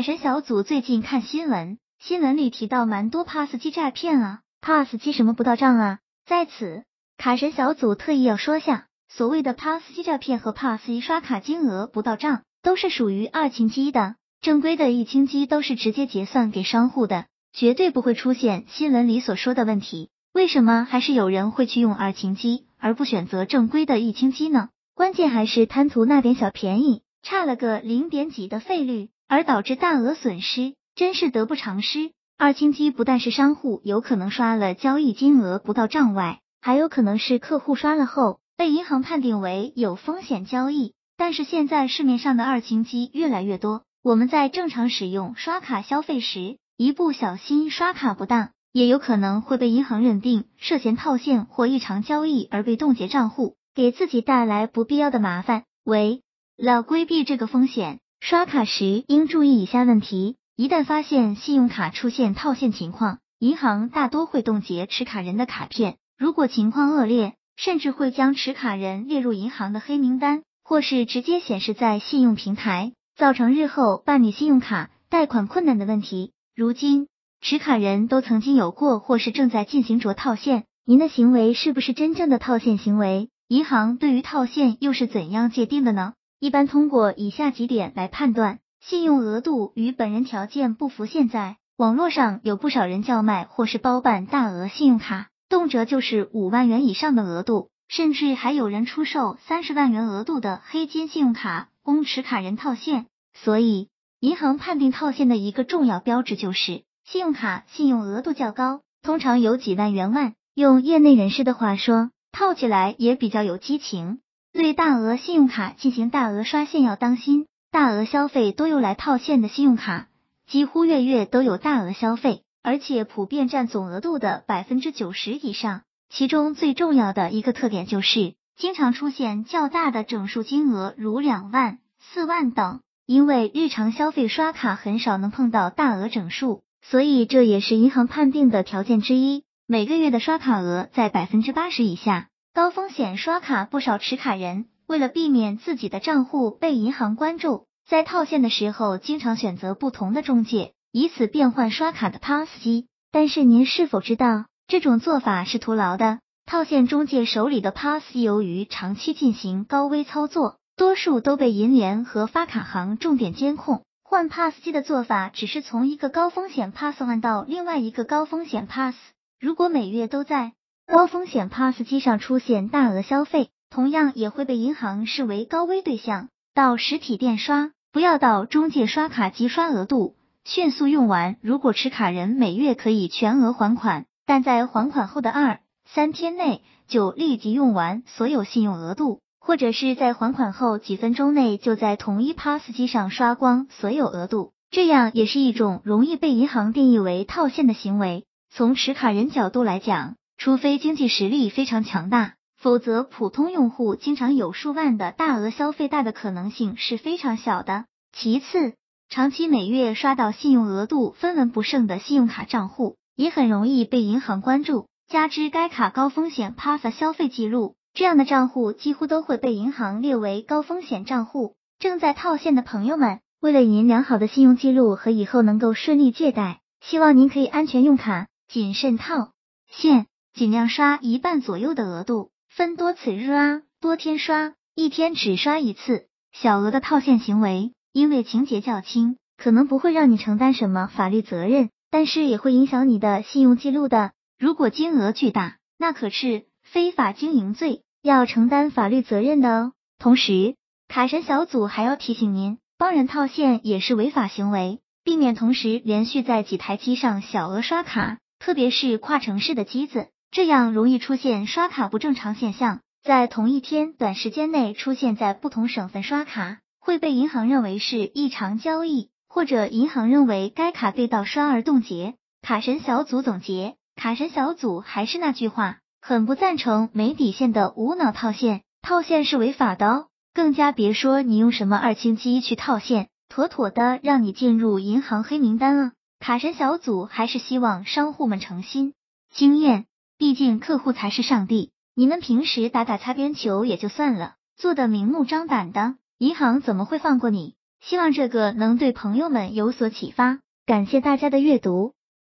卡神小组最近看新闻，新闻里提到蛮多 PASS 机诈骗啊，PASS 机什么不到账啊？在此，卡神小组特意要说下，所谓的 PASS 机诈骗和 PASS 机刷卡金额不到账，都是属于二清机的，正规的一清机都是直接结算给商户的，绝对不会出现新闻里所说的问题。为什么还是有人会去用二清机，而不选择正规的一清机呢？关键还是贪图那点小便宜，差了个零点几的费率。而导致大额损失，真是得不偿失。二清机不但是商户有可能刷了交易金额不到账外，还有可能是客户刷了后被银行判定为有风险交易。但是现在市面上的二清机越来越多，我们在正常使用刷卡消费时，一不小心刷卡不当，也有可能会被银行认定涉嫌套现或异常交易而被冻结账户，给自己带来不必要的麻烦。为了规避这个风险。刷卡时应注意以下问题：一旦发现信用卡出现套现情况，银行大多会冻结持卡人的卡片。如果情况恶劣，甚至会将持卡人列入银行的黑名单，或是直接显示在信用平台，造成日后办理信用卡贷款困难的问题。如今，持卡人都曾经有过或是正在进行着套现，您的行为是不是真正的套现行为？银行对于套现又是怎样界定的呢？一般通过以下几点来判断，信用额度与本人条件不符。现在网络上有不少人叫卖或是包办大额信用卡，动辄就是五万元以上的额度，甚至还有人出售三十万元额度的黑金信用卡供持卡人套现。所以，银行判定套现的一个重要标志就是信用卡信用额度较高，通常有几万元万。用业内人士的话说，套起来也比较有激情。对大额信用卡进行大额刷现要当心，大额消费多用来套现的信用卡，几乎月月都有大额消费，而且普遍占总额度的百分之九十以上。其中最重要的一个特点就是，经常出现较大的整数金额，如两万、四万等。因为日常消费刷卡很少能碰到大额整数，所以这也是银行判定的条件之一。每个月的刷卡额在百分之八十以下。高风险刷卡，不少持卡人为了避免自己的账户被银行关注，在套现的时候经常选择不同的中介，以此变换刷卡的 PASS 机。但是您是否知道，这种做法是徒劳的？套现中介手里的 PASS 由于长期进行高危操作，多数都被银联和发卡行重点监控。换 PASS 机的做法只是从一个高风险 PASS 换到另外一个高风险 PASS，如果每月都在。高风险 PASS 机上出现大额消费，同样也会被银行视为高危对象。到实体店刷，不要到中介刷卡机刷额度迅速用完。如果持卡人每月可以全额还款，但在还款后的二三天内就立即用完所有信用额度，或者是在还款后几分钟内就在同一 PASS 机上刷光所有额度，这样也是一种容易被银行定义为套现的行为。从持卡人角度来讲，除非经济实力非常强大，否则普通用户经常有数万的大额消费贷的可能性是非常小的。其次，长期每月刷到信用额度分文不剩的信用卡账户，也很容易被银行关注。加之该卡高风险 PASS 消费记录，这样的账户几乎都会被银行列为高风险账户。正在套现的朋友们，为了您良好的信用记录和以后能够顺利借贷，希望您可以安全用卡，谨慎套现。尽量刷一半左右的额度，分多次日啊，多天刷，一天只刷一次。小额的套现行为，因为情节较轻，可能不会让你承担什么法律责任，但是也会影响你的信用记录的。如果金额巨大，那可是非法经营罪，要承担法律责任的哦。同时，卡神小组还要提醒您，帮人套现也是违法行为，避免同时连续在几台机上小额刷卡，特别是跨城市的机子。这样容易出现刷卡不正常现象，在同一天短时间内出现在不同省份刷卡，会被银行认为是异常交易，或者银行认为该卡被盗刷而冻结。卡神小组总结，卡神小组还是那句话，很不赞成没底线的无脑套现，套现是违法的哦，更加别说你用什么二清机去套现，妥妥的让你进入银行黑名单啊！卡神小组还是希望商户们诚心经验。毕竟客户才是上帝，你们平时打打擦边球也就算了，做的明目张胆的，银行怎么会放过你？希望这个能对朋友们有所启发。感谢大家的阅读。